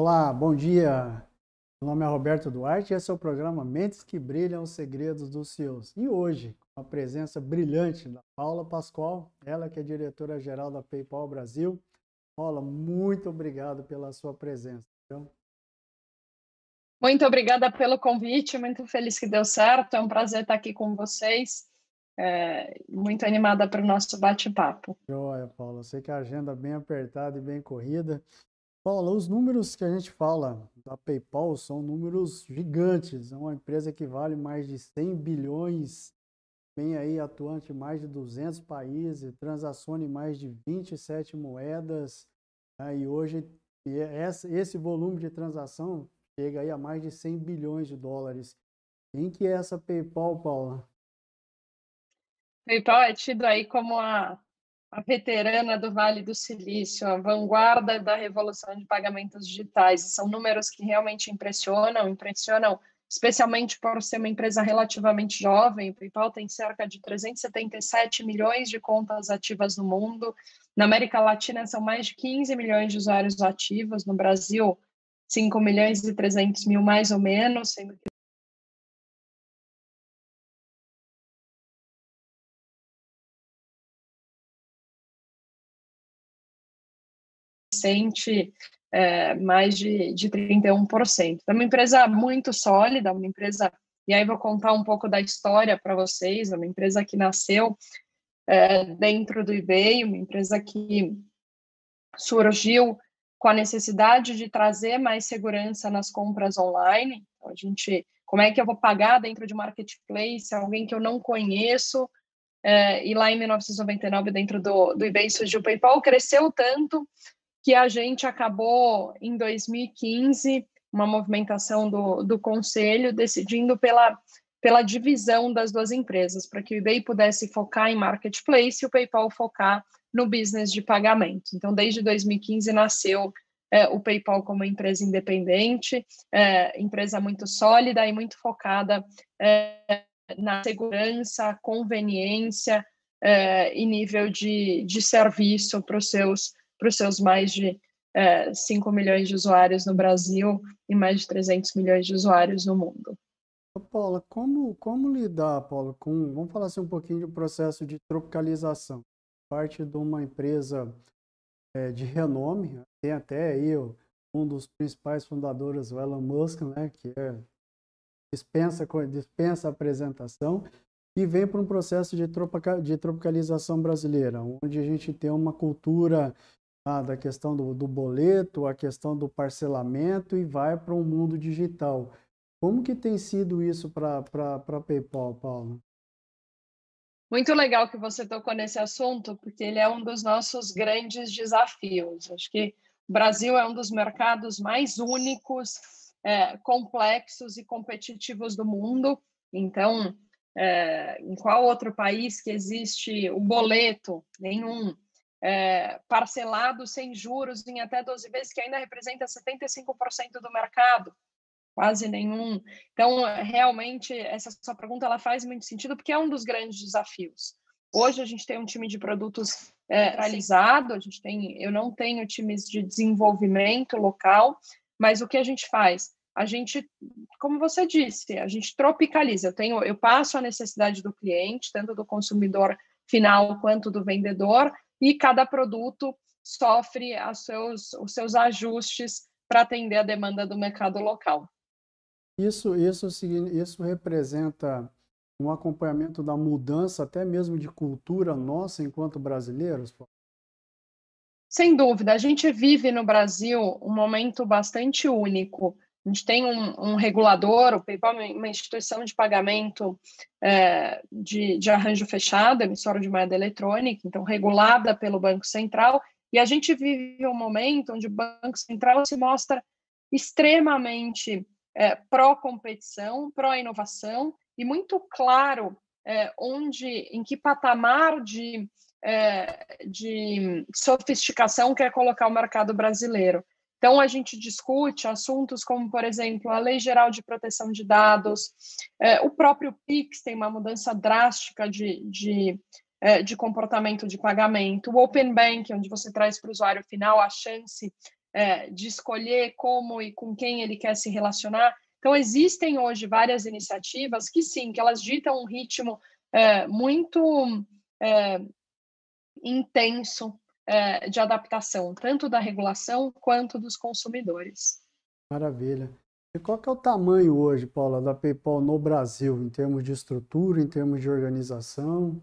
Olá, bom dia. Meu nome é Roberto Duarte e esse é o programa Mentes que Brilham os Segredos dos CEOs. E hoje, com a presença brilhante da Paula Pascoal, ela que é diretora-geral da PayPal Brasil. Paula, muito obrigado pela sua presença. Muito obrigada pelo convite, muito feliz que deu certo. É um prazer estar aqui com vocês. É, muito animada para o nosso bate-papo. Joia, Paula. Sei que a agenda é bem apertada e bem corrida. Paula, os números que a gente fala da PayPal são números gigantes. É uma empresa que vale mais de 100 bilhões, vem aí atuante em mais de 200 países, transaciona em mais de 27 moedas. Né? E hoje esse volume de transação chega aí a mais de 100 bilhões de dólares. Quem que é essa PayPal, Paula? PayPal é tido aí como a a veterana do Vale do Silício, a vanguarda da revolução de pagamentos digitais. São números que realmente impressionam, impressionam especialmente por ser uma empresa relativamente jovem. O PayPal tem cerca de 377 milhões de contas ativas no mundo. Na América Latina são mais de 15 milhões de usuários ativos. No Brasil, 5 milhões e 300 mil mais ou menos, sendo que sente é, mais de, de 31%. É uma empresa muito sólida, uma empresa, e aí vou contar um pouco da história para vocês, é uma empresa que nasceu é, dentro do eBay, uma empresa que surgiu com a necessidade de trazer mais segurança nas compras online. Então, a gente, como é que eu vou pagar dentro de marketplace alguém que eu não conheço? É, e lá em 1999, dentro do, do eBay surgiu o PayPal, cresceu tanto que a gente acabou, em 2015, uma movimentação do, do conselho, decidindo pela, pela divisão das duas empresas, para que o eBay pudesse focar em marketplace e o PayPal focar no business de pagamento. Então, desde 2015 nasceu é, o PayPal como empresa independente, é, empresa muito sólida e muito focada é, na segurança, conveniência é, e nível de, de serviço para os seus para os seus mais de é, 5 milhões de usuários no Brasil e mais de 300 milhões de usuários no mundo. Paula, como, como lidar, Paula, com, vamos falar assim um pouquinho do processo de tropicalização. Parte de uma empresa é, de renome, tem até aí um dos principais fundadores, o Elon Musk, né, que é, dispensa, dispensa apresentação, e vem para um processo de, tropica, de tropicalização brasileira, onde a gente tem uma cultura ah, da questão do, do boleto, a questão do parcelamento e vai para um mundo digital. Como que tem sido isso para PayPal, Paulo? Muito legal que você tocou nesse assunto, porque ele é um dos nossos grandes desafios. Acho que o Brasil é um dos mercados mais únicos, é, complexos e competitivos do mundo. Então, é, em qual outro país que existe o boleto? Nenhum é, parcelado sem juros em até 12 vezes, que ainda representa 75% do mercado, quase nenhum. Então, realmente, essa sua pergunta ela faz muito sentido, porque é um dos grandes desafios. Hoje a gente tem um time de produtos é, realizado, a gente tem, eu não tenho times de desenvolvimento local, mas o que a gente faz? A gente, como você disse, a gente tropicaliza. Eu tenho, eu passo a necessidade do cliente, tanto do consumidor final quanto do vendedor, e cada produto sofre seus, os seus ajustes para atender a demanda do mercado local. Isso, isso, isso representa um acompanhamento da mudança, até mesmo de cultura nossa enquanto brasileiros? Sem dúvida, a gente vive no Brasil um momento bastante único. A gente tem um, um regulador, o PayPal é uma instituição de pagamento é, de, de arranjo fechado, emissora de moeda eletrônica, então regulada pelo Banco Central, e a gente vive um momento onde o Banco Central se mostra extremamente é, pró-competição, pró-inovação, e muito claro é, onde, em que patamar de é, de sofisticação que é colocar o mercado brasileiro. Então, a gente discute assuntos como, por exemplo, a Lei Geral de Proteção de Dados, é, o próprio PIX tem uma mudança drástica de, de, é, de comportamento de pagamento, o Open Bank, onde você traz para o usuário final a chance é, de escolher como e com quem ele quer se relacionar. Então, existem hoje várias iniciativas que, sim, que elas ditam um ritmo muito intenso é, de adaptação, tanto da regulação quanto dos consumidores. Maravilha. E qual que é o tamanho hoje, Paula, da PayPal no Brasil, em termos de estrutura, em termos de organização?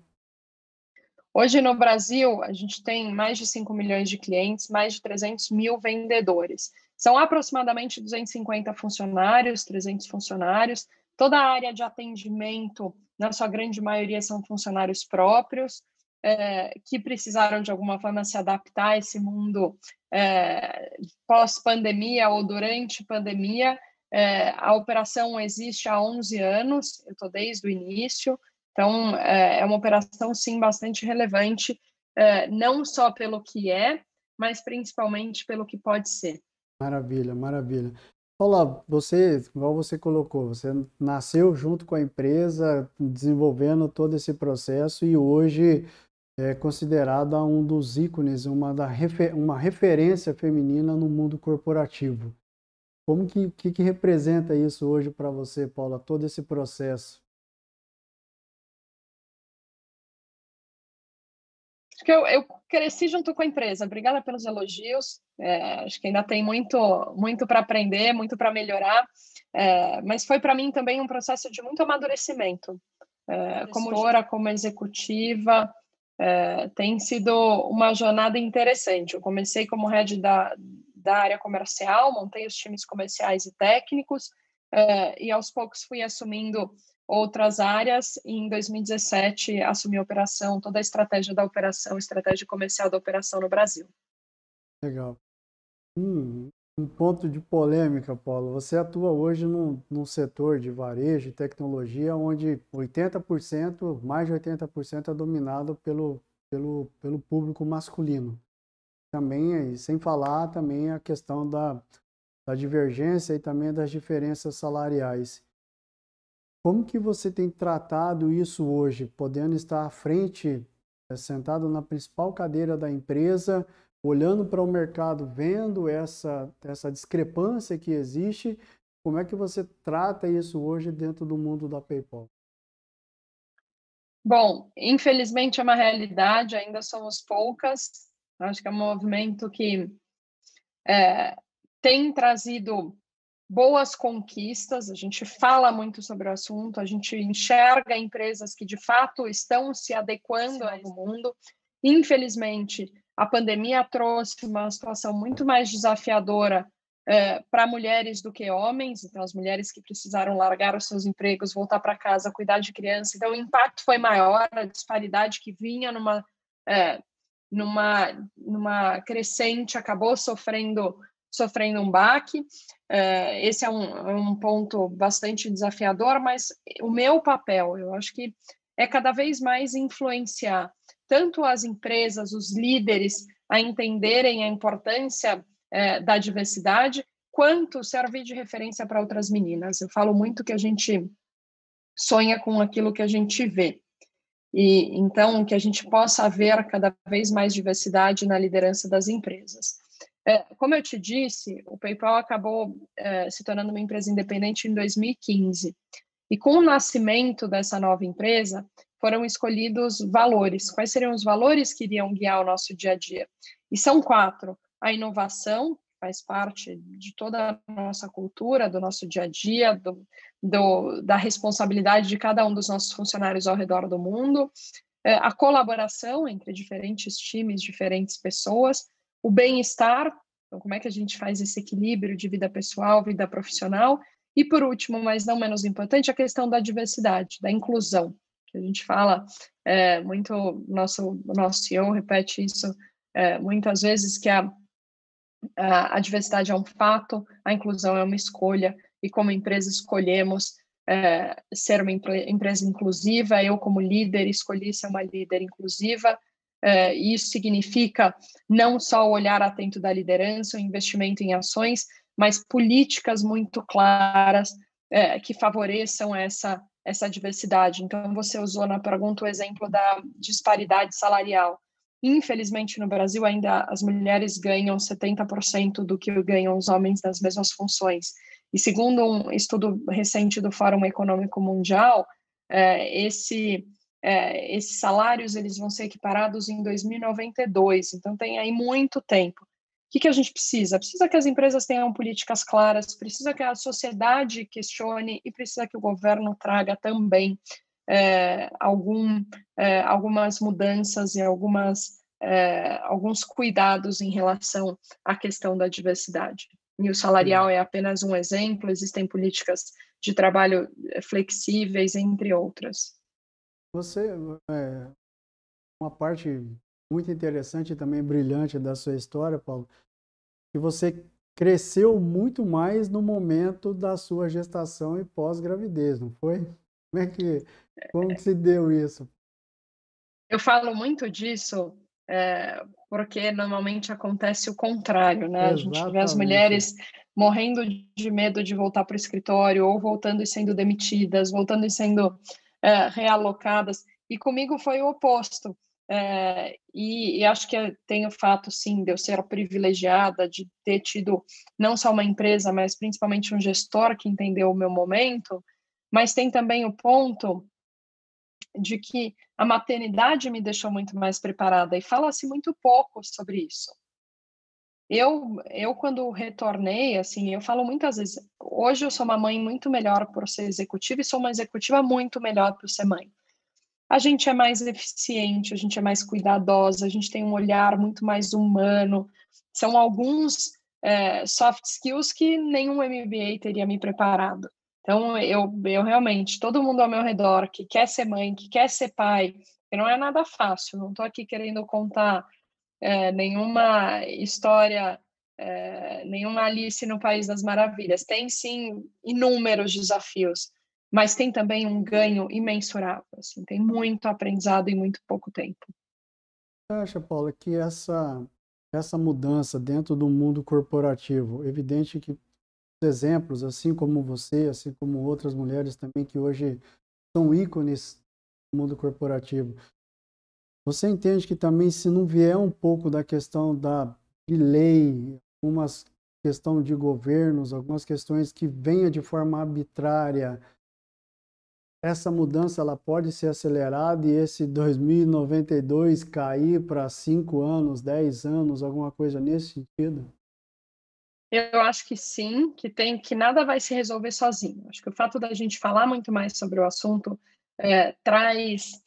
Hoje no Brasil, a gente tem mais de 5 milhões de clientes, mais de 300 mil vendedores. São aproximadamente 250 funcionários, 300 funcionários. Toda a área de atendimento, na sua grande maioria, são funcionários próprios é, que precisaram de alguma forma se adaptar a esse mundo é, pós-pandemia ou durante pandemia. É, a operação existe há 11 anos, eu estou desde o início, então é, uma operação sim bastante relevante, não só pelo que é, mas principalmente pelo que pode ser. Maravilha, maravilha. Olá, você, igual você colocou, você nasceu junto com a empresa, desenvolvendo todo esse processo e hoje é considerada um dos ícones, uma, da refer uma referência feminina no mundo corporativo. Como que, que, que representa isso hoje para você, Paula, todo esse processo? Acho que eu, eu, cresci junto com a empresa. Obrigada pelos elogios. É, acho que ainda tem muito, muito para aprender, muito para melhorar. É, mas foi para mim também um processo de muito amadurecimento. É, como gestora, como executiva, é, tem sido uma jornada interessante. Eu comecei como head da, da área comercial, montei os times comerciais e técnicos, é, e aos poucos fui assumindo outras áreas. E em 2017, assumi a operação, toda a estratégia da operação, estratégia comercial da operação no Brasil. Legal. Hum, um ponto de polêmica, Paulo. Você atua hoje num, num setor de varejo e tecnologia onde 80%, mais de 80% é dominado pelo, pelo, pelo público masculino. Também, sem falar também a questão da, da divergência e também das diferenças salariais. Como que você tem tratado isso hoje, podendo estar à frente, eh, sentado na principal cadeira da empresa, olhando para o mercado, vendo essa, essa discrepância que existe, como é que você trata isso hoje dentro do mundo da PayPal? Bom, infelizmente é uma realidade, ainda somos poucas. Acho que é um movimento que é, tem trazido boas conquistas. A gente fala muito sobre o assunto, a gente enxerga empresas que de fato estão se adequando ao mundo. Infelizmente, a pandemia trouxe uma situação muito mais desafiadora é, para mulheres do que homens, então as mulheres que precisaram largar os seus empregos, voltar para casa, cuidar de criança, então o impacto foi maior, a disparidade que vinha numa, é, numa, numa crescente acabou sofrendo sofrendo um baque. É, esse é um, é um ponto bastante desafiador, mas o meu papel, eu acho que é cada vez mais influenciar tanto as empresas, os líderes, a entenderem a importância é, da diversidade, quanto servir de referência para outras meninas. Eu falo muito que a gente sonha com aquilo que a gente vê. E então que a gente possa ver cada vez mais diversidade na liderança das empresas. É, como eu te disse, o PayPal acabou é, se tornando uma empresa independente em 2015. E com o nascimento dessa nova empresa, foram escolhidos valores. Quais seriam os valores que iriam guiar o nosso dia a dia? E são quatro: a inovação, faz parte de toda a nossa cultura, do nosso dia a dia, do, do, da responsabilidade de cada um dos nossos funcionários ao redor do mundo, é, a colaboração entre diferentes times, diferentes pessoas, o bem-estar, então como é que a gente faz esse equilíbrio de vida pessoal, vida profissional, e por último, mas não menos importante, a questão da diversidade, da inclusão, a gente fala é, muito, nosso, nosso CEO repete isso é, muitas vezes, que a, a, diversidade é um fato, a inclusão é uma escolha, e como empresa escolhemos é, ser uma empresa inclusiva, eu como líder escolhi ser uma líder inclusiva, é, e isso significa não só o olhar atento da liderança, o investimento em ações, mas políticas muito claras é, que favoreçam essa, essa diversidade. Então, você usou na pergunta o exemplo da disparidade salarial. Infelizmente, no Brasil, ainda as mulheres ganham 70% do que ganham os homens nas mesmas funções. E segundo um estudo recente do Fórum Econômico Mundial, é, esse, é, esses salários eles vão ser equiparados em 2092. Então, tem aí muito tempo que, que a gente precisa? Precisa que as empresas tenham políticas claras, precisa que a sociedade questione e precisa que o governo traga também é, algum, é, algumas mudanças e algumas, é, alguns cuidados em relação à questão da diversidade. E o salarial é apenas um exemplo, existem políticas de trabalho é, flexíveis, entre outras. Você, é, uma parte muito interessante e também brilhante da sua história, Paulo, que você cresceu muito mais no momento da sua gestação e pós-gravidez, não foi? Como é que como se deu isso? Eu falo muito disso é, porque normalmente acontece o contrário, né? Exatamente. A gente vê as mulheres morrendo de medo de voltar para o escritório ou voltando e sendo demitidas, voltando e sendo é, realocadas. E comigo foi o oposto. É, e, e, acho que tem o fato, sim, de eu ser privilegiada, de ter tido não só uma empresa, mas principalmente um gestor que entendeu o meu momento, mas tem também o ponto de que a maternidade me deixou muito mais preparada e fala-se muito pouco sobre isso. Eu, eu quando retornei, assim, eu falo muitas vezes, hoje eu sou uma mãe muito melhor por ser executiva e sou uma executiva muito melhor por ser mãe a gente é mais eficiente, a gente é mais cuidadosa, a gente tem um olhar muito mais humano. São alguns é, soft skills que nenhum MBA teria me preparado. Então, eu, eu realmente, todo mundo ao meu redor que quer ser mãe, que quer ser pai, que não é nada fácil, não estou aqui querendo contar é, nenhuma história, é, nenhuma Alice no País das Maravilhas. Tem, sim, inúmeros desafios, mas tem também um ganho imensurável. Assim, tem muito aprendizado em muito pouco tempo. Você acha, Paula, que essa, essa mudança dentro do mundo corporativo, evidente que exemplos, assim como você, assim como outras mulheres também que hoje são ícones do mundo corporativo, você entende que também se não vier um pouco da questão da de lei, algumas questão de governos, algumas questões que venha de forma arbitrária, essa mudança ela pode ser acelerada e esse 2092 cair para 5 anos, 10 anos, alguma coisa nesse sentido? Eu acho que sim, que tem que nada vai se resolver sozinho. Acho que o fato da gente falar muito mais sobre o assunto é, traz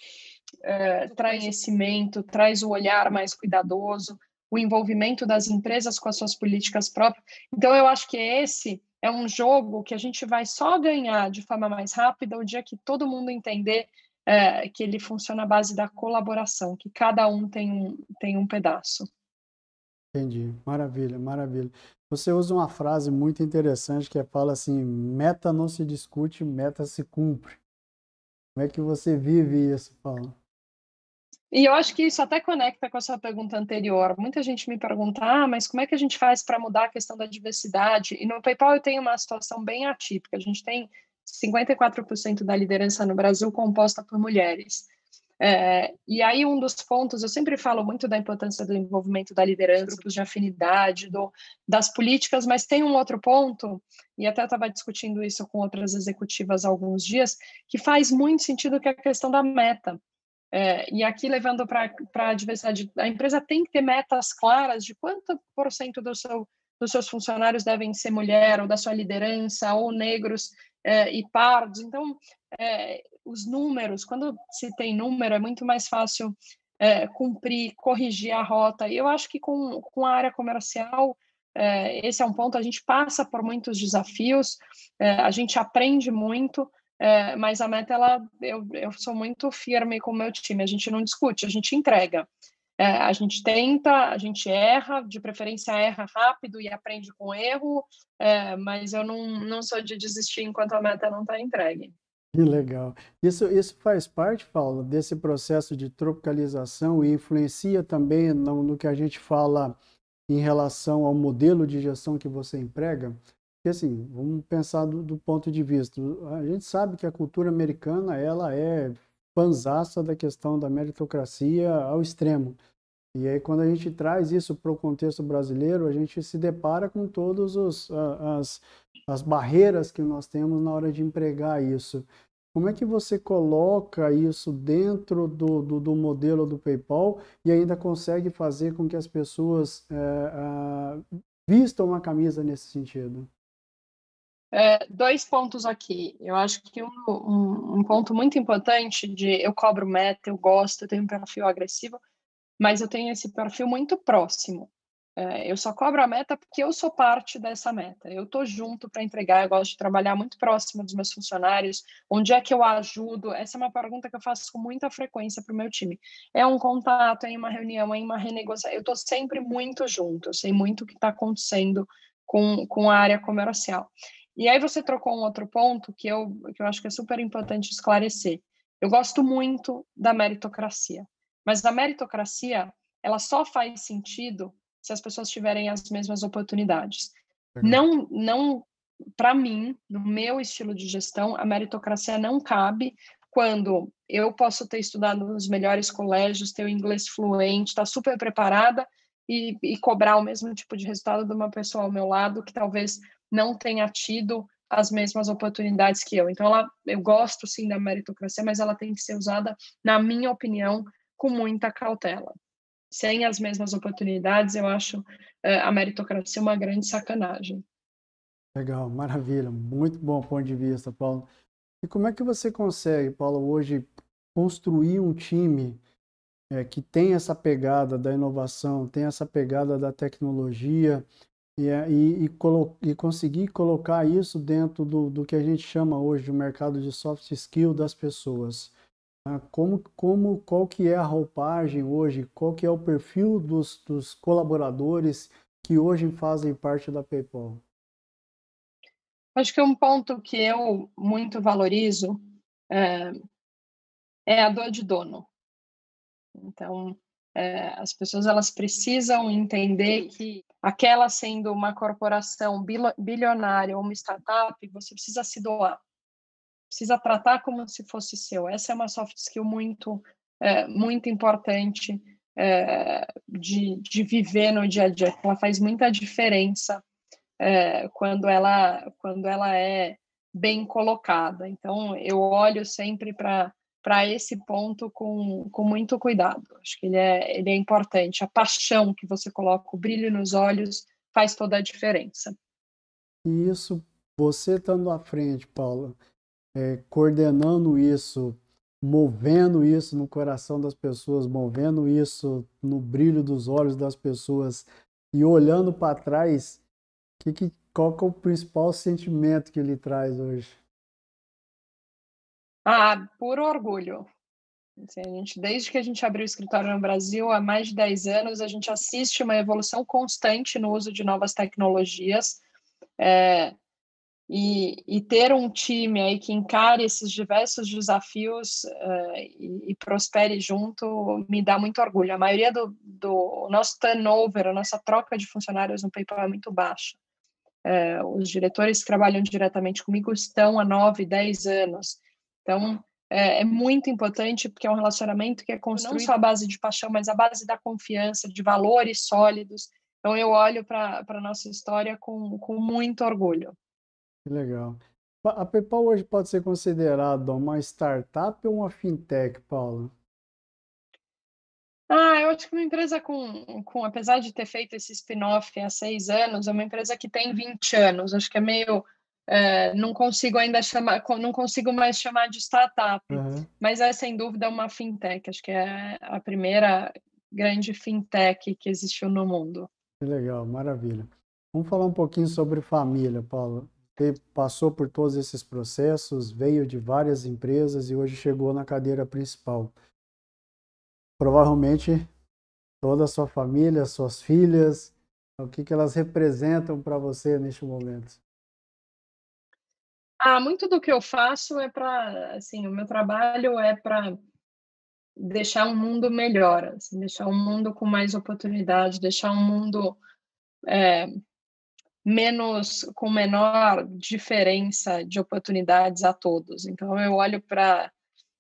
é, traz conhecimento, traz o olhar mais cuidadoso, o envolvimento das empresas com as suas políticas próprias. Então, eu acho que esse é um jogo que a gente vai só ganhar de forma mais rápida o dia que todo mundo entender é, que ele funciona à base da colaboração, que cada um tem um, tem um pedaço. Entendi, maravilha, maravilha. Você usa uma frase muito interessante que é, fala assim: meta não se discute, meta se cumpre. Como é que você vive isso, Paulo? E eu acho que isso até conecta com a sua pergunta anterior. Muita gente me pergunta, ah, mas como é que a gente faz para mudar a questão da diversidade? E no PayPal eu tenho uma situação bem atípica. A gente tem 54% da liderança no Brasil composta por mulheres. É, e aí um dos pontos, eu sempre falo muito da importância do envolvimento da liderança, grupos de afinidade, do, das políticas, mas tem um outro ponto, e até estava discutindo isso com outras executivas há alguns dias, que faz muito sentido que é a questão da meta. É, e aqui, levando para a diversidade, a empresa tem que ter metas claras de quanto por cento do seu, dos seus funcionários devem ser mulher, ou da sua liderança, ou negros é, e pardos. Então, é, os números, quando se tem número, é muito mais fácil é, cumprir, corrigir a rota. E eu acho que com, com a área comercial, é, esse é um ponto, a gente passa por muitos desafios, é, a gente aprende muito, é, mas a meta, ela, eu, eu sou muito firme com o meu time, a gente não discute, a gente entrega. É, a gente tenta, a gente erra, de preferência erra rápido e aprende com erro, é, mas eu não, não sou de desistir enquanto a meta não está entregue. Que legal. Isso, isso faz parte, Paulo, desse processo de tropicalização e influencia também no, no que a gente fala em relação ao modelo de gestão que você emprega? Porque assim, vamos pensar do, do, ponto de vista, a gente sabe que a cultura americana, ela é panzaça da questão da meritocracia ao extremo. E aí quando a gente traz isso para o contexto brasileiro, a gente se depara com todas as, as barreiras que nós temos na hora de empregar isso. Como é que você coloca isso dentro do, do, do, modelo do PayPal e ainda consegue fazer com que as pessoas é, vistam uma camisa nesse sentido? É, dois pontos aqui. Eu acho que um, um, um, ponto muito importante de eu cobro meta, eu gosto, eu tenho um perfil agressivo, mas eu tenho esse perfil muito próximo. É, eu só cobro a meta porque eu sou parte dessa meta. Eu estou junto para entregar, eu gosto de trabalhar muito próximo dos meus funcionários. Onde é que eu ajudo? Essa é uma pergunta que eu faço com muita frequência para o meu time. É um contato, é em uma reunião, é em uma renegociação. Eu estou sempre muito junto, eu sei muito o que está acontecendo com, com a área comercial. E aí você trocou um outro ponto que eu, que eu acho que é super importante esclarecer. Eu gosto muito da meritocracia, mas a meritocracia ela só faz sentido se as pessoas tiverem as mesmas oportunidades. Não, não, para mim, no meu estilo de gestão, a meritocracia não cabe quando eu posso ter estudado nos melhores colégios, ter o inglês fluente, estar tá super preparada e, e cobrar o mesmo tipo de resultado de uma pessoa ao meu lado que talvez não tenha tido as mesmas oportunidades que eu. Então, ela, eu gosto sim da meritocracia, mas ela tem que ser usada, na minha opinião, com muita cautela sem as mesmas oportunidades, eu acho uh, a meritocracia uma grande sacanagem. Legal, maravilha, muito bom ponto de vista, Paulo. E como é que você consegue, Paulo, hoje construir um time é, que tem essa pegada da inovação, tem essa pegada da tecnologia e, é, e, e, e conseguir colocar isso dentro do, do que a gente chama hoje de mercado de soft skill das pessoas? Tá? Como, como, qual que é a roupagem hoje, qual que é o perfil dos, dos colaboradores que hoje fazem parte da PayPal? Acho que um ponto que eu muito valorizo é, é a dor de dono. Então, é, as pessoas elas precisam entender que aquela sendo uma corporação bilionária ou uma startup, você precisa se doar precisa tratar como se fosse seu. Essa é uma soft skill muito, é, muito importante é, de, de viver no dia a dia. Ela faz muita diferença é, quando, ela, quando ela é bem colocada. Então, eu olho sempre para para esse ponto com, com muito cuidado. Acho que ele é, ele é importante. A paixão que você coloca, o brilho nos olhos, faz toda a diferença. E isso, você estando à frente, Paula, é, coordenando isso, movendo isso no coração das pessoas, movendo isso no brilho dos olhos das pessoas e olhando para trás, que, que, qual que é o principal sentimento que ele traz hoje? Ah, puro orgulho. Assim, a gente, desde que a gente abriu o escritório no Brasil, há mais de 10 anos, a gente assiste uma evolução constante no uso de novas tecnologias. É, e, e, ter um time aí que encare esses diversos desafios uh, e, e, prospere junto me dá muito orgulho. A maioria do, do nosso turnover, a nossa troca de funcionários no PayPal é muito baixa. Uh, os diretores que trabalham diretamente comigo estão há nove, dez anos. Então, é, é, muito importante porque é um relacionamento que é construído não só à base de paixão, mas à base da confiança, de valores sólidos. Então, eu olho para a nossa história com, com muito orgulho. Que legal. A PayPal hoje pode ser considerada uma startup ou uma fintech, Paula? Ah, eu acho que uma empresa com, com apesar de ter feito esse spin-off há seis anos, é uma empresa que tem 20 anos. Acho que é meio. É, não consigo ainda chamar, não consigo mais chamar de startup, uhum. mas é sem dúvida uma fintech. Acho que é a primeira grande fintech que existiu no mundo. Que legal, maravilha. Vamos falar um pouquinho sobre família, Paulo. Você passou por todos esses processos, veio de várias empresas e hoje chegou na cadeira principal provavelmente toda a sua família, suas filhas, o que, que elas representam para você neste momento? Ah, muito do que eu faço é para, assim, o meu trabalho é para deixar um mundo melhor, assim, deixar um mundo com mais oportunidades, deixar um mundo é, menos, com menor diferença de oportunidades a todos. Então, eu olho para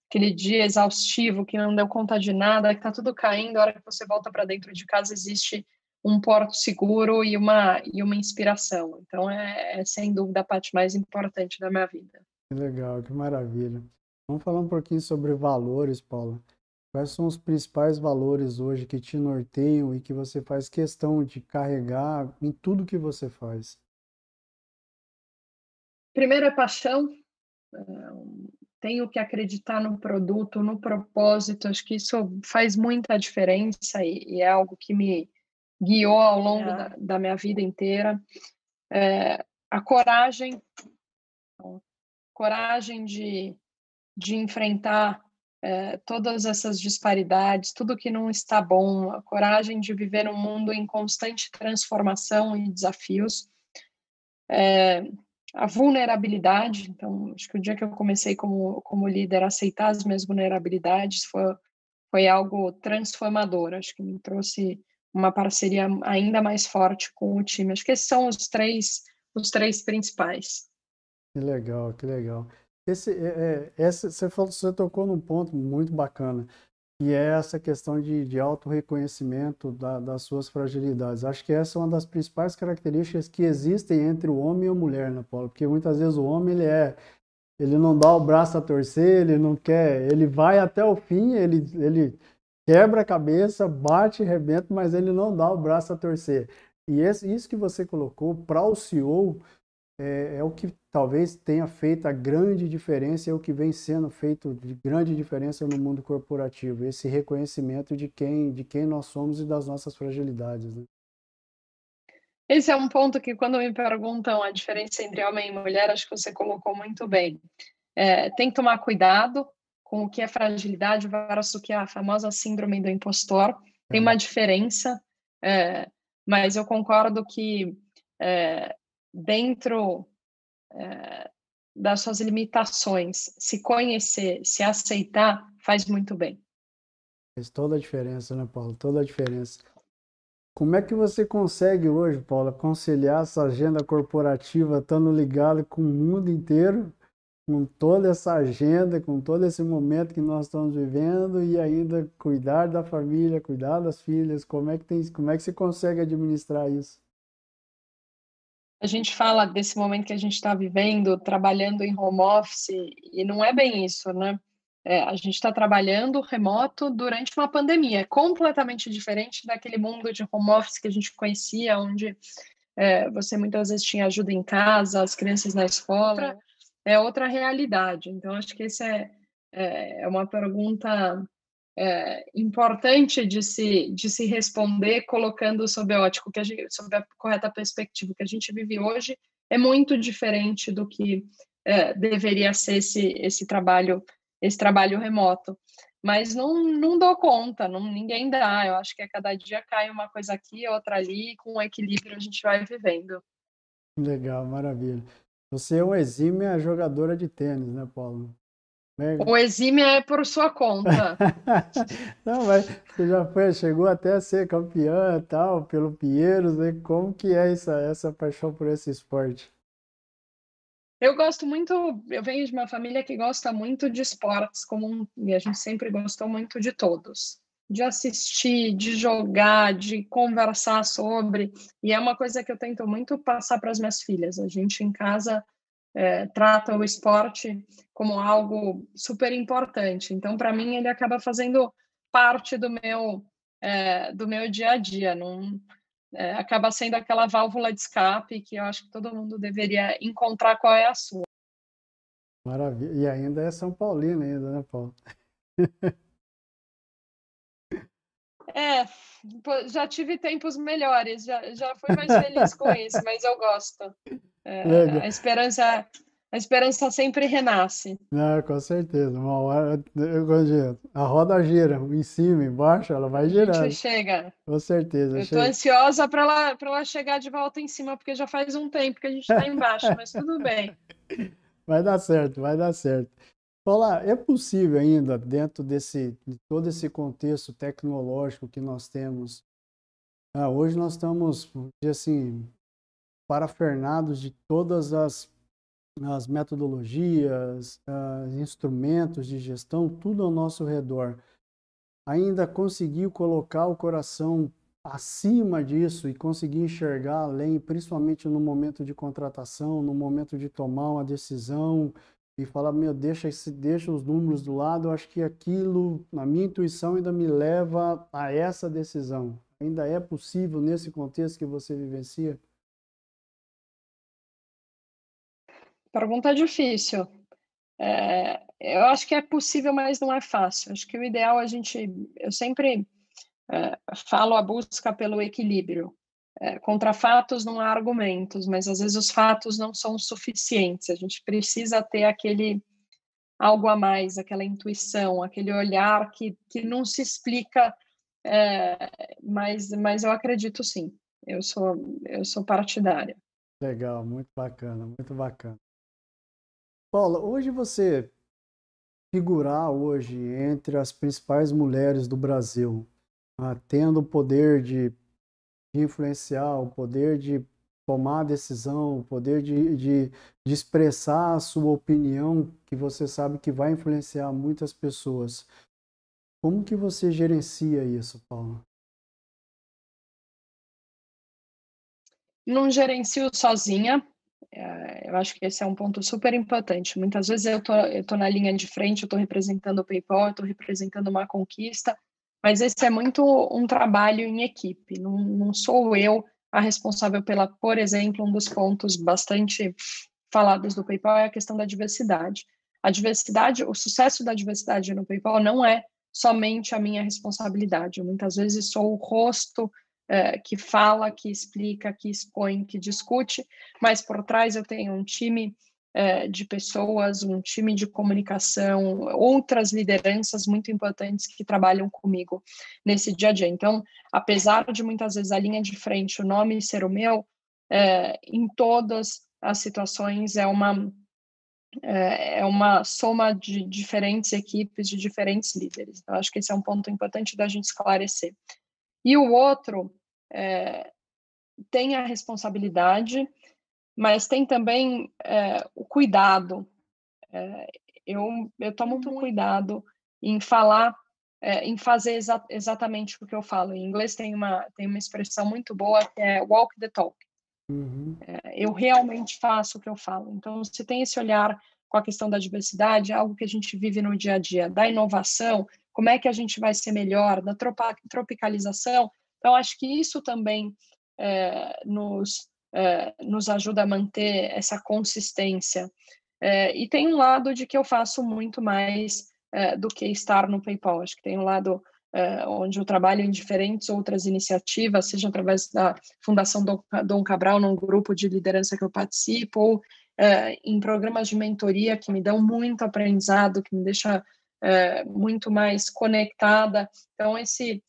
aquele dia exaustivo que não deu conta de nada, que está tudo caindo, a hora que você volta para dentro de casa existe um porto seguro e uma, e uma inspiração. Então, é, é sem dúvida a parte mais importante da minha vida. Que legal, que maravilha. Vamos falar um pouquinho sobre valores, Paula. Quais são os principais valores hoje que te norteiam e que você faz questão de carregar em tudo que você faz? Primeiro é paixão. É, tenho que acreditar no produto, no propósito. Acho que isso faz muita diferença e, e é algo que me guiou ao longo é. da, da, minha vida inteira. É, a coragem, coragem de, de enfrentar é, todas essas disparidades, tudo que não está bom, a coragem de viver um mundo em constante transformação e desafios. É, a vulnerabilidade. Então, acho que o dia que eu comecei como, como líder a aceitar as minhas vulnerabilidades foi, foi algo transformador. Acho que me trouxe uma parceria ainda mais forte com o time. Acho que esses são os três, os três principais. Que legal, que legal. Esse, é, é, você, falou, você tocou num ponto muito bacana e é essa questão de, de auto-reconhecimento da, das suas fragilidades. Acho que essa é uma das principais características que existem entre o homem e a mulher, né, Paulo? Porque muitas vezes o homem, ele é ele não dá o braço a torcer, ele não quer, ele vai até o fim, ele, ele quebra a cabeça, bate, rebenta, mas ele não dá o braço a torcer. E esse, isso que você colocou para o CEO é, é, o que talvez tenha feito a grande diferença, é o que vem sendo feito de grande diferença no mundo corporativo, esse reconhecimento de quem, de quem nós somos e das nossas fragilidades. Né? Esse é um ponto que, quando me perguntam a diferença entre homem e mulher, acho que você colocou muito bem. É, tem que tomar cuidado com o que é fragilidade versus o que é a famosa síndrome do impostor. Tem uma diferença, é, mas eu concordo que é, dentro é, das suas limitações, se conhecer, se aceitar, faz muito bem. Faz toda a diferença, né, Paulo? Toda a diferença. Como é que você consegue hoje, Paulo, conciliar essa agenda corporativa, estando ligado com o mundo inteiro, com toda essa agenda, com todo esse momento que nós estamos vivendo e ainda cuidar da família, cuidar das filhas? Como é que tem, como é que você consegue administrar isso? a gente fala desse momento que a gente está vivendo, trabalhando em home office, e não é bem isso, né? É, a gente está trabalhando remoto durante uma pandemia, é completamente diferente daquele mundo de home office que a gente conhecia, onde é, você muitas vezes tinha ajuda em casa, as crianças na escola, é outra realidade. Então, acho que essa é, é, é uma pergunta é, importante de se, de se responder colocando sob a ótico, que a gente, sob a correta perspectiva que a gente vive hoje é muito diferente do que é, deveria ser esse, esse trabalho esse trabalho remoto mas não, não dou conta, não, ninguém dá. Eu acho que a cada dia cai uma coisa aqui, outra ali, com um equilíbrio a gente vai vivendo. Legal, maravilha. Você é uma exímia jogadora de tênis, né, Paulo? O exime é por sua conta. Não, mas você já foi, chegou até a ser campeã tal, pelo Pinheiros, né? Como que é essa, essa paixão por esse esporte? Eu gosto muito, eu venho de uma família que gosta muito de esportes, como e a gente sempre gostou muito de todos. De assistir, de jogar, de conversar sobre. E é uma coisa que eu tento muito passar para as minhas filhas. A gente em casa é, trata o esporte como algo super importante. Então, para mim, ele acaba fazendo parte do meu é, do meu dia a dia. Não, é, acaba sendo aquela válvula de escape que eu acho que todo mundo deveria encontrar qual é a sua. Maravilha. E ainda é São Paulino ainda, né, Paulo? É, já tive tempos melhores, já, já fui mais feliz com isso, mas eu gosto. É, a esperança a esperança sempre renasce. Não, com certeza. Uma hora, a roda gira, em cima, embaixo, ela vai girar. chega. Com certeza. Eu estou ansiosa para ela, ela chegar de volta em cima, porque já faz um tempo que a gente está embaixo, mas tudo bem. Vai dar certo, vai dar certo. Olá, é possível ainda, dentro desse, de todo esse contexto tecnológico que nós temos, ah, hoje nós estamos, assim, parafernados de todas as as metodologias, os instrumentos de gestão, tudo ao nosso redor. Ainda conseguiu colocar o coração acima disso e conseguir enxergar além, principalmente no momento de contratação, no momento de tomar uma decisão e falar, meu, deixa, esse, deixa os números do lado, eu acho que aquilo, na minha intuição, ainda me leva a essa decisão. Ainda é possível nesse contexto que você vivencia? Pergunta difícil. É, eu acho que é possível, mas não é fácil. Acho que o ideal a gente, eu sempre é, falo a busca pelo equilíbrio. É, contra fatos não há argumentos, mas às vezes os fatos não são suficientes. A gente precisa ter aquele algo a mais, aquela intuição, aquele olhar que, que não se explica, é, mas, mas eu acredito sim. Eu sou, eu sou partidária. Legal, muito bacana, muito bacana. Paula, hoje você figurar hoje entre as principais mulheres do Brasil, ah, tendo o poder de, de, influenciar, o poder de tomar decisão, o poder de, de, de expressar a sua opinião, que você sabe que vai influenciar muitas pessoas. Como que você gerencia isso, Paula? Não gerencio sozinha, é, eu acho que esse é um ponto super importante. Muitas vezes eu tô, eu tô na linha de frente, eu tô representando o PayPal, eu tô representando uma conquista, mas esse é muito um trabalho em equipe. Não, não sou eu a responsável pela, por exemplo, um dos pontos bastante falados do PayPal é a questão da diversidade. A diversidade, o sucesso da diversidade no PayPal não é somente a minha responsabilidade. Eu, muitas vezes sou o rosto é, que fala, que explica, que expõe, que discute, mas por trás eu tenho um time de pessoas, um time de comunicação, outras lideranças muito importantes que trabalham comigo nesse dia a dia. Então, apesar de muitas vezes a linha de frente, o nome ser o meu, é, em todas as situações é uma é, é uma soma de diferentes equipes, de diferentes líderes. Então, acho que esse é um ponto importante da gente esclarecer. E o outro é, tem a responsabilidade, mas tem também é, o cuidado. É, eu, eu tomo muito cuidado em falar, é, em fazer exa exatamente o que eu falo. Em inglês tem uma, tem uma expressão muito boa que é walk the talk. Uhum. É, eu realmente faço o que eu falo. Então, se tem esse olhar com a questão da diversidade, algo que a gente vive no dia a dia, da inovação, como é que a gente vai ser melhor, da tropicalização, então, acho que isso também é, nos, é, nos ajuda a manter essa consistência. É, e tem um lado de que eu faço muito mais do que estar no PayPal. Acho que tem um lado onde eu trabalho em diferentes outras iniciativas, seja através da Fundação Dom Cabral, num grupo de liderança que eu participo, ou em programas de mentoria que me dão muito aprendizado, que me deixa muito mais conectada. Então, esse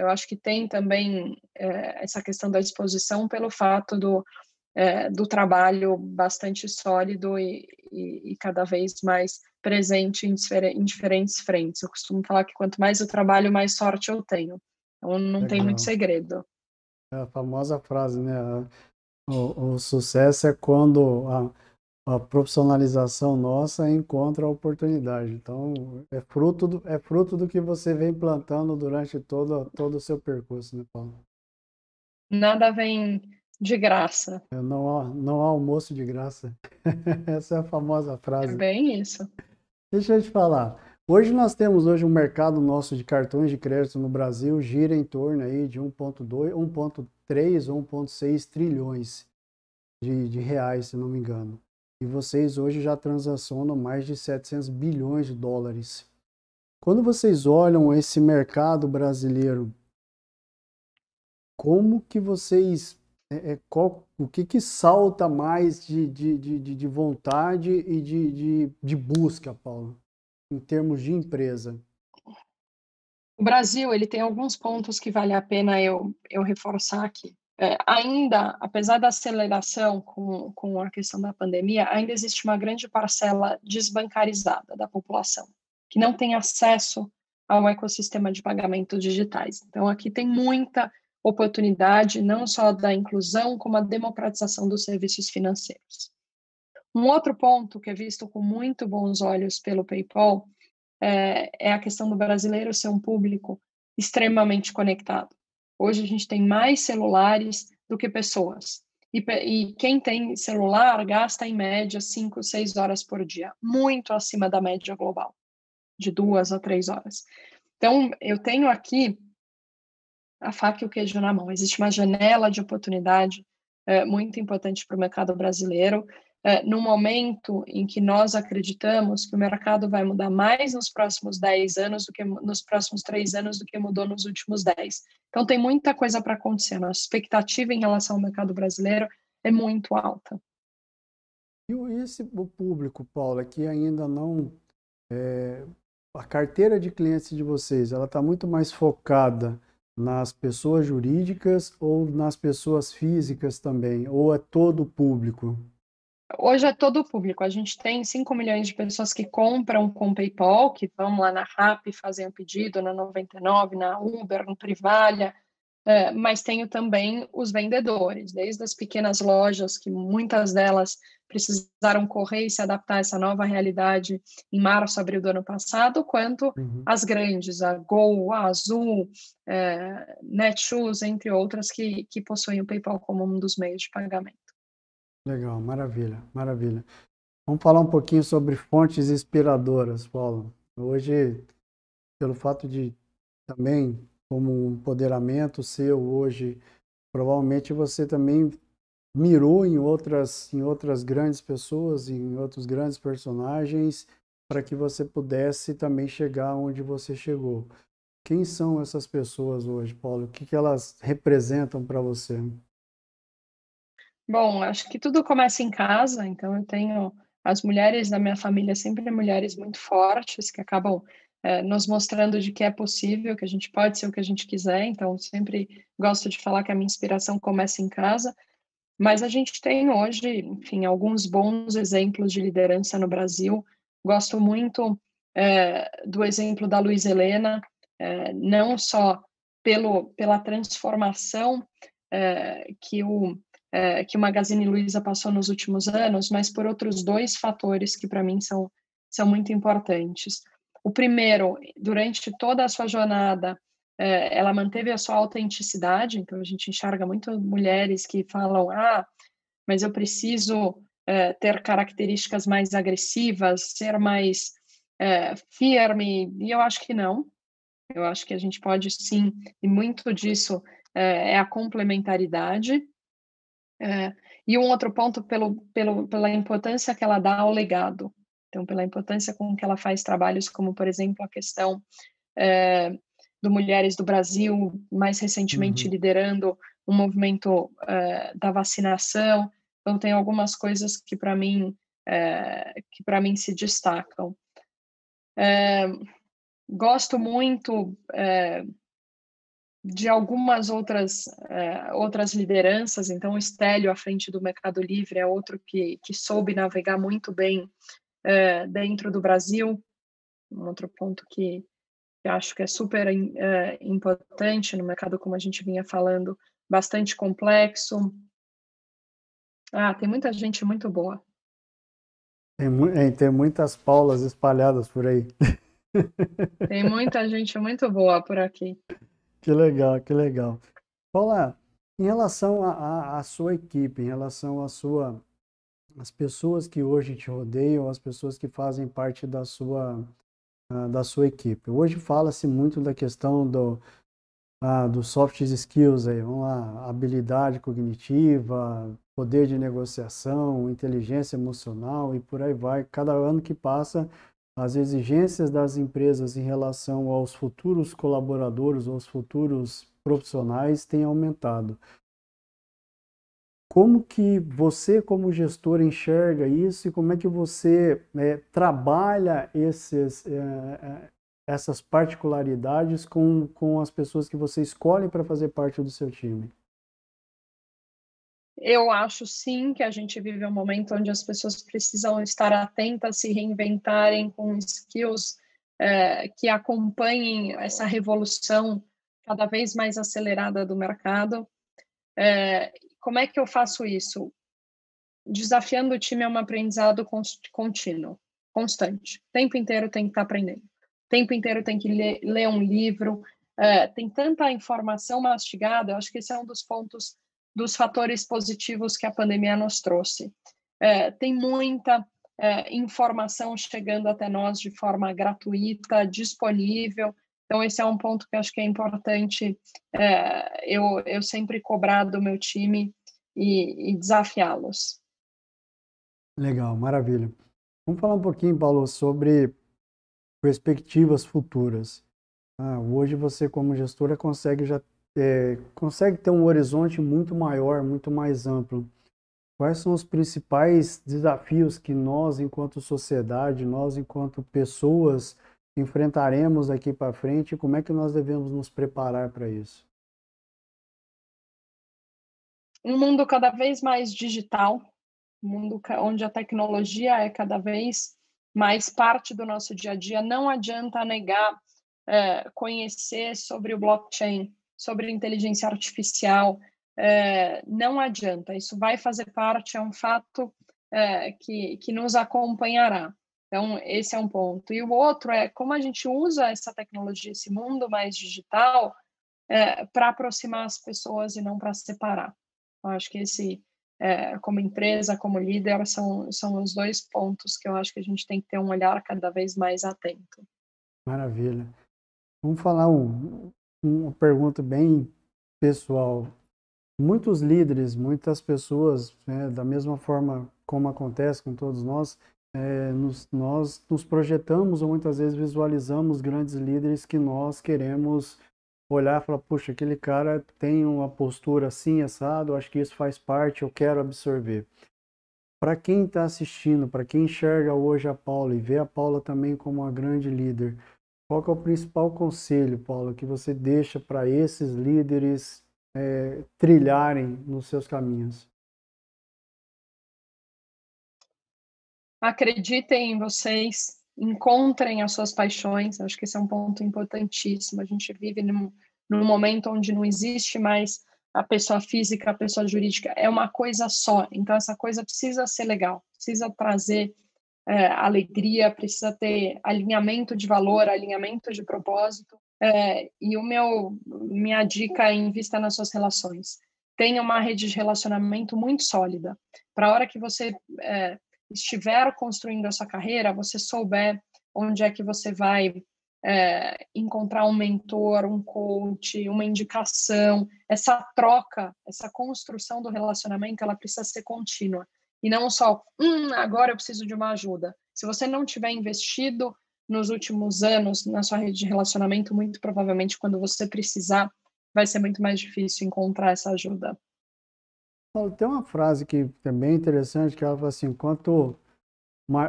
eu acho que tem também é, essa questão da exposição pelo fato do, é, do trabalho bastante sólido e, e, e, cada vez mais presente em, em, diferentes frentes. Eu costumo falar que quanto mais eu trabalho, mais sorte eu tenho. Então não Legal. tem muito segredo. É a famosa frase, né? O, o sucesso é quando a, a profissionalização nossa encontra a oportunidade. Então, é fruto do, é fruto do que você vem plantando durante todo, todo o seu percurso, né, Paulo? Nada vem de graça. É, não, há, não há almoço de graça. Essa é a famosa frase. É bem isso. Deixa eu te falar. Hoje nós temos hoje um mercado nosso de cartões de crédito no Brasil gira em torno aí de 1.2, 1.3 ou 1.6 trilhões de, de reais, se não me engano. E vocês hoje já transacionam mais de 700 bilhões de dólares. Quando vocês olham esse mercado brasileiro, como que vocês é, é, qual, o que, que salta mais de, de, de, de vontade e de, de, de busca, Paulo, em termos de empresa? O Brasil ele tem alguns pontos que vale a pena eu, eu reforçar aqui. É, ainda, apesar da aceleração com, com a questão da pandemia, ainda existe uma grande parcela desbancarizada da população, que não tem acesso ao ecossistema de pagamentos digitais. Então, aqui tem muita oportunidade não só da inclusão, como a democratização dos serviços financeiros. Um outro ponto que é visto com muito bons olhos pelo PayPal é, é a questão do brasileiro ser um público extremamente conectado. Hoje a gente tem mais celulares do que pessoas. E, e, quem tem celular gasta em média 5, 6 horas por dia, muito acima da média global, de duas a três horas. Então, eu tenho aqui a faca e o queijo na mão. Existe uma janela de oportunidade é, muito importante para o mercado brasileiro, é, no momento em que nós acreditamos que o mercado vai mudar mais nos próximos 10 anos do que nos próximos 3 anos do que mudou nos últimos 10. Então, tem muita coisa para acontecer. Nossa expectativa em relação ao mercado brasileiro é muito alta. E esse o público, Paula, que ainda não. É, a carteira de clientes de vocês, ela está muito mais focada nas pessoas jurídicas ou nas pessoas físicas também? Ou é todo o público? Hoje é todo o público. A gente tem 5 milhões de pessoas que compram com PayPal, que vão lá na RAP fazem o pedido, na 99, na Uber, no Privalha, é, mas tenho também os vendedores, desde as pequenas lojas, que muitas delas precisaram correr e se adaptar a essa nova realidade em março, abril do ano passado, quanto uhum. as grandes, a Gol, a Azul, é, Netshoes, entre outras, que, que possuem o PayPal como um dos meios de pagamento. Legal, maravilha, maravilha. Vamos falar um pouquinho sobre fontes inspiradoras, Paulo. Hoje, pelo fato de também como um empoderamento seu hoje, provavelmente você também mirou em outras, em outras grandes pessoas, em outros grandes personagens, para que você pudesse também chegar onde você chegou. Quem são essas pessoas hoje, Paulo? O que, que elas representam para você? Bom, acho que tudo começa em casa, então eu tenho as mulheres da minha família sempre mulheres muito fortes que acabam é, nos mostrando de que é possível, que a gente pode ser o que a gente quiser. Então, sempre gosto de falar que a minha inspiração começa em casa. Mas a gente tem hoje, enfim, alguns bons exemplos de liderança no Brasil. Gosto muito é, do exemplo da Luiz Helena, é, não só pelo, pela transformação que o que o Magazine Luiza passou nos últimos anos, mas por outros dois fatores que para mim são, são muito importantes. O primeiro, durante toda a sua jornada, é, ela manteve a sua autenticidade, então a gente enxerga muito mulheres que falam: ah, mas eu preciso é, ter características mais agressivas, ser mais é, firme, e eu acho que não. Eu acho que a gente pode sim, e muito disso é, é a complementaridade. É, e um outro ponto pelo, pelo, pela importância que ela dá ao legado. Então, pela importância com que ela faz trabalhos como, por exemplo, a questão é, do Mulheres do Brasil, mais recentemente uhum. liderando um movimento é, da vacinação. Então, tem algumas coisas que para mim é, que para mim se destacam. gosto muito de algumas outras outras lideranças. Então, o Estélio à frente do Mercado Livre é outro que, que soube navegar muito bem é, dentro do Brasil, um outro ponto que, que acho que é super é, importante no mercado, como a gente vinha falando, bastante complexo. Ah, tem muita gente muito boa. Tem, tem muitas Paulas espalhadas por aí. Tem muita gente muito boa por aqui. Que legal, que legal. Paula, em relação à sua equipe, em relação à sua as pessoas que hoje te rodeiam, as pessoas que fazem parte da sua, uh, da sua equipe. Hoje fala-se muito da questão do, uh, dos soft skills aí, vamos lá, habilidade cognitiva, poder de negociação, inteligência emocional e por aí vai. Cada ano que passa, as exigências das empresas em relação aos futuros colaboradores, aos futuros profissionais têm aumentado. Como que você, como gestor, enxerga isso e como é que você é, trabalha esses, é, essas particularidades com, com as pessoas que você escolhe para fazer parte do seu time? Eu acho sim que a gente vive um momento onde as pessoas precisam estar atentas, se reinventarem com skills é, que acompanhem essa revolução cada vez mais acelerada do mercado. É, como é que eu faço isso? Desafiando o time é um aprendizado contínuo, constante. O tempo inteiro tem que estar aprendendo. O tempo inteiro tem que ler, ler um livro. É, tem tanta informação mastigada, eu acho que esse é um dos pontos, dos fatores positivos que a pandemia nos trouxe. É, tem muita é, informação chegando até nós de forma gratuita, disponível. Então, esse é um ponto que acho que é importante é, eu, eu sempre cobrar do meu time e, e desafiá-los. Legal, maravilha. Vamos falar um pouquinho, Paulo, sobre perspectivas futuras. Ah, hoje você, como gestora, consegue já é, consegue ter um horizonte muito maior, muito mais amplo. Quais são os principais desafios que nós, enquanto sociedade, nós, enquanto pessoas, enfrentaremos daqui para frente e como é que nós devemos nos preparar para isso? Um mundo cada vez mais digital, um mundo onde a tecnologia é cada vez mais parte do nosso dia a dia. Não adianta negar é, conhecer sobre o blockchain, sobre inteligência artificial, é, não adianta. Isso vai fazer parte, é um fato é, que, que nos acompanhará. Então, esse é um ponto. E o outro é como a gente usa essa tecnologia, esse mundo mais digital, é, para aproximar as pessoas e não para separar. Eu acho que esse, como empresa, como líder, são, são os dois pontos que eu acho que a gente tem que ter um olhar cada vez mais atento. Maravilha. Vamos falar um, uma pergunta bem pessoal. Muitos líderes, muitas pessoas, né, da mesma forma como acontece com todos nós, é, nos, nós nos projetamos ou muitas vezes visualizamos grandes líderes que nós queremos olhar e falar, puxa, aquele cara tem uma postura assim, assado, acho que isso faz parte, eu quero absorver. Para quem está assistindo, para quem enxerga hoje a Paula e vê a Paula também como uma grande líder, qual é o principal conselho, Paula, que você deixa para esses líderes é, trilharem nos seus caminhos? acreditem em vocês, encontrem as suas paixões. Acho que esse é um ponto importantíssimo. A gente vive num, num momento onde não existe mais a pessoa física, a pessoa jurídica, é uma coisa só. Então, essa coisa precisa ser legal, precisa trazer é, alegria, precisa ter alinhamento de valor, alinhamento de propósito. É, e o meu, minha dica é invista nas suas relações. Tenha uma rede de relacionamento muito sólida. Para a hora que você é, estiver construindo a sua carreira, você souber onde é que você vai é, encontrar um mentor, um coach, uma indicação, essa troca, essa construção do relacionamento, ela precisa ser contínua. E não só, hum, agora eu preciso de uma ajuda. Se você não tiver investido nos últimos anos na sua rede de relacionamento, muito provavelmente quando você precisar, vai ser muito mais difícil encontrar essa ajuda. Tem uma frase que é bem interessante, que ela fala assim, quanto,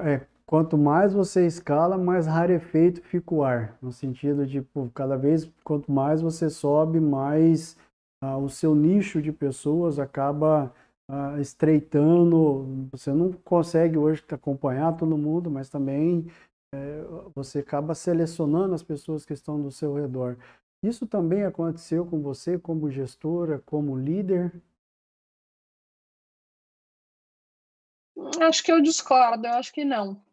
é, quanto mais você escala, mais rarefeito fica o ar. No sentido de, pô, cada vez, quanto mais você sobe, mais ah, o seu nicho de pessoas acaba ah, estreitando. Você não consegue hoje acompanhar todo mundo, mas também é, você acaba selecionando as pessoas que estão do seu redor. Isso também aconteceu com você como gestora, como líder? Acho que eu discordo, eu acho que não.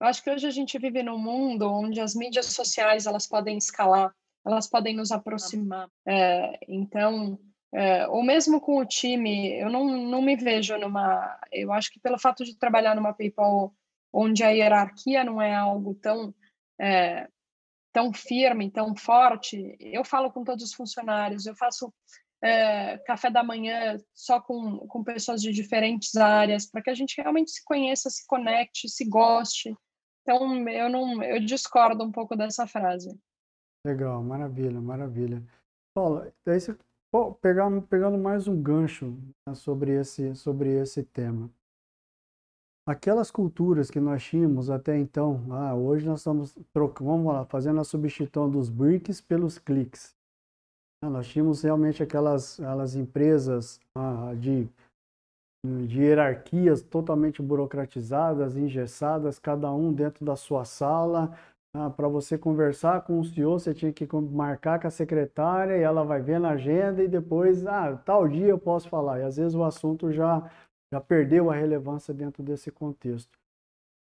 Eu acho que hoje a gente vive num mundo onde as mídias sociais elas podem escalar, elas podem nos aproximar. É, então, é, ou mesmo com o time, eu não, não me vejo numa. Eu acho que pelo fato de trabalhar numa PayPal onde a hierarquia não é algo tão é, tão firme, tão forte. Eu falo com todos os funcionários, eu faço é, café da manhã só com, com pessoas de diferentes áreas, para que a gente realmente se conheça, se conecte, se goste. Então, eu não, eu discordo um pouco dessa frase. Legal, maravilha, maravilha. Paula, daí você pegar, pegando mais um gancho né, sobre, esse, sobre esse tema. Aquelas culturas que nós tínhamos até então, ah, hoje nós estamos trocando, vamos lá, fazendo a substituição dos bricks pelos cliques. Ah, nós tínhamos realmente aquelas, aquelas empresas ah, de, de hierarquias totalmente burocratizadas, engessadas, cada um dentro da sua sala. Ah, Para você conversar com o senhor, você tinha que marcar com a secretária e ela vai ver na agenda e depois, ah, tal dia eu posso falar. E às vezes o assunto já, já perdeu a relevância dentro desse contexto.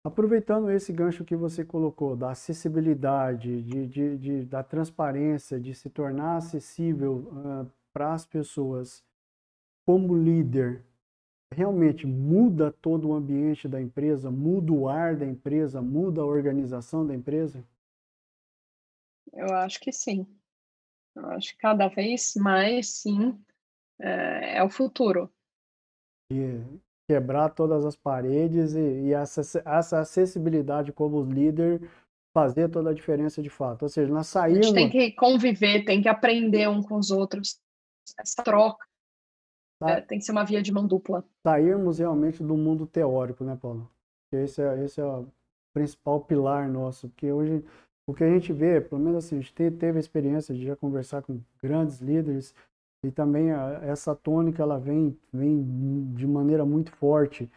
Aproveitando esse gancho que você colocou, da acessibilidade, de, de, de da transparência, de se tornar acessível uh, para as pessoas, como líder, realmente muda todo o ambiente da empresa, muda o ar da empresa, muda a organização da empresa? Eu acho que sim. Eu acho que cada vez mais, sim, é, é o futuro. E quebrar todas as paredes e, e essa, essa acessibilidade como líder fazer toda a diferença de fato. Ou seja, nós saímos... A gente tem que conviver, tem que aprender um com os outros. Essa troca. É, tem que ser uma via de mão dupla. Sairmos realmente do mundo teórico, né, Paulo? Esse é, esse é o principal pilar nosso, porque hoje o que a gente vê, pelo menos assim, a gente teve a experiência de já conversar com grandes líderes e também a, essa tônica ela vem, vem de maneira muito forte,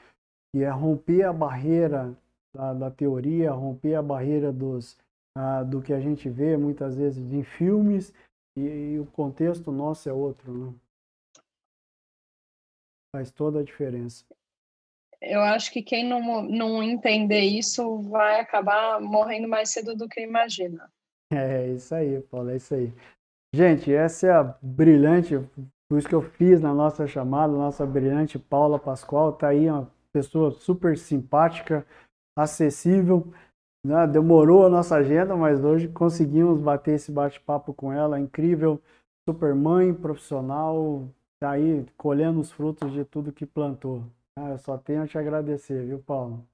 e é romper a barreira da, da teoria, romper a barreira dos, ah, do que a gente vê muitas vezes em filmes, e, e o contexto nosso é outro. Né? Faz toda a diferença. Eu acho que quem não, não entender isso vai acabar morrendo mais cedo do que imagina. É isso aí, Paulo, é isso aí. Gente, essa é a brilhante, por isso que eu fiz na nossa chamada, nossa brilhante Paula Pascoal, tá aí uma pessoa super simpática, acessível, né? demorou a nossa agenda, mas hoje conseguimos bater esse bate-papo com ela, incrível, super mãe, profissional, tá aí colhendo os frutos de tudo que plantou. Ah, eu só tenho a te agradecer, viu, Paulo?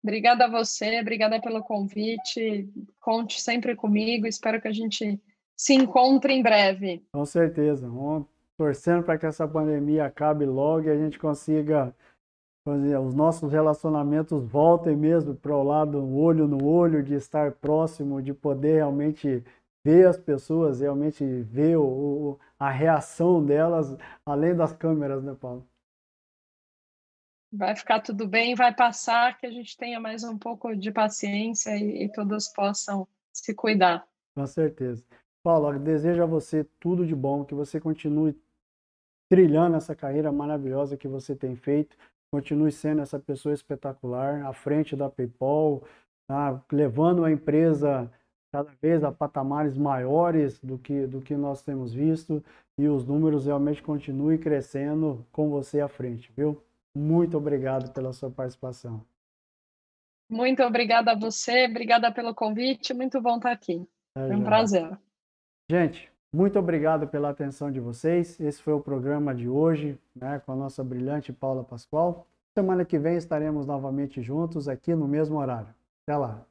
Obrigada a você, obrigada pelo convite. Conte sempre comigo. Espero que a gente se encontre em breve. Com certeza. Vamos torcendo para que essa pandemia acabe logo e a gente consiga fazer os nossos relacionamentos voltem mesmo para o lado olho no olho, de estar próximo, de poder realmente ver as pessoas, realmente ver o, o, a reação delas, além das câmeras, né, Paulo? Vai ficar tudo bem, vai passar, que a gente tenha mais um pouco de paciência e, e todos possam se cuidar. Com certeza. Paulo, desejo a você tudo de bom, que você continue trilhando essa carreira maravilhosa que você tem feito, continue sendo essa pessoa espetacular à frente da PayPal, tá? levando a empresa cada vez a patamares maiores do que, do que nós temos visto e os números realmente continuem crescendo com você à frente, viu? Muito obrigado pela sua participação. Muito obrigada a você, obrigada pelo convite, muito bom estar aqui. É, Foi um prazer. Gente, muito obrigado pela atenção de vocês. Esse foi o programa de hoje, né, com a nossa brilhante Paula Pascoal. Semana que vem estaremos novamente juntos aqui no mesmo horário. Até lá.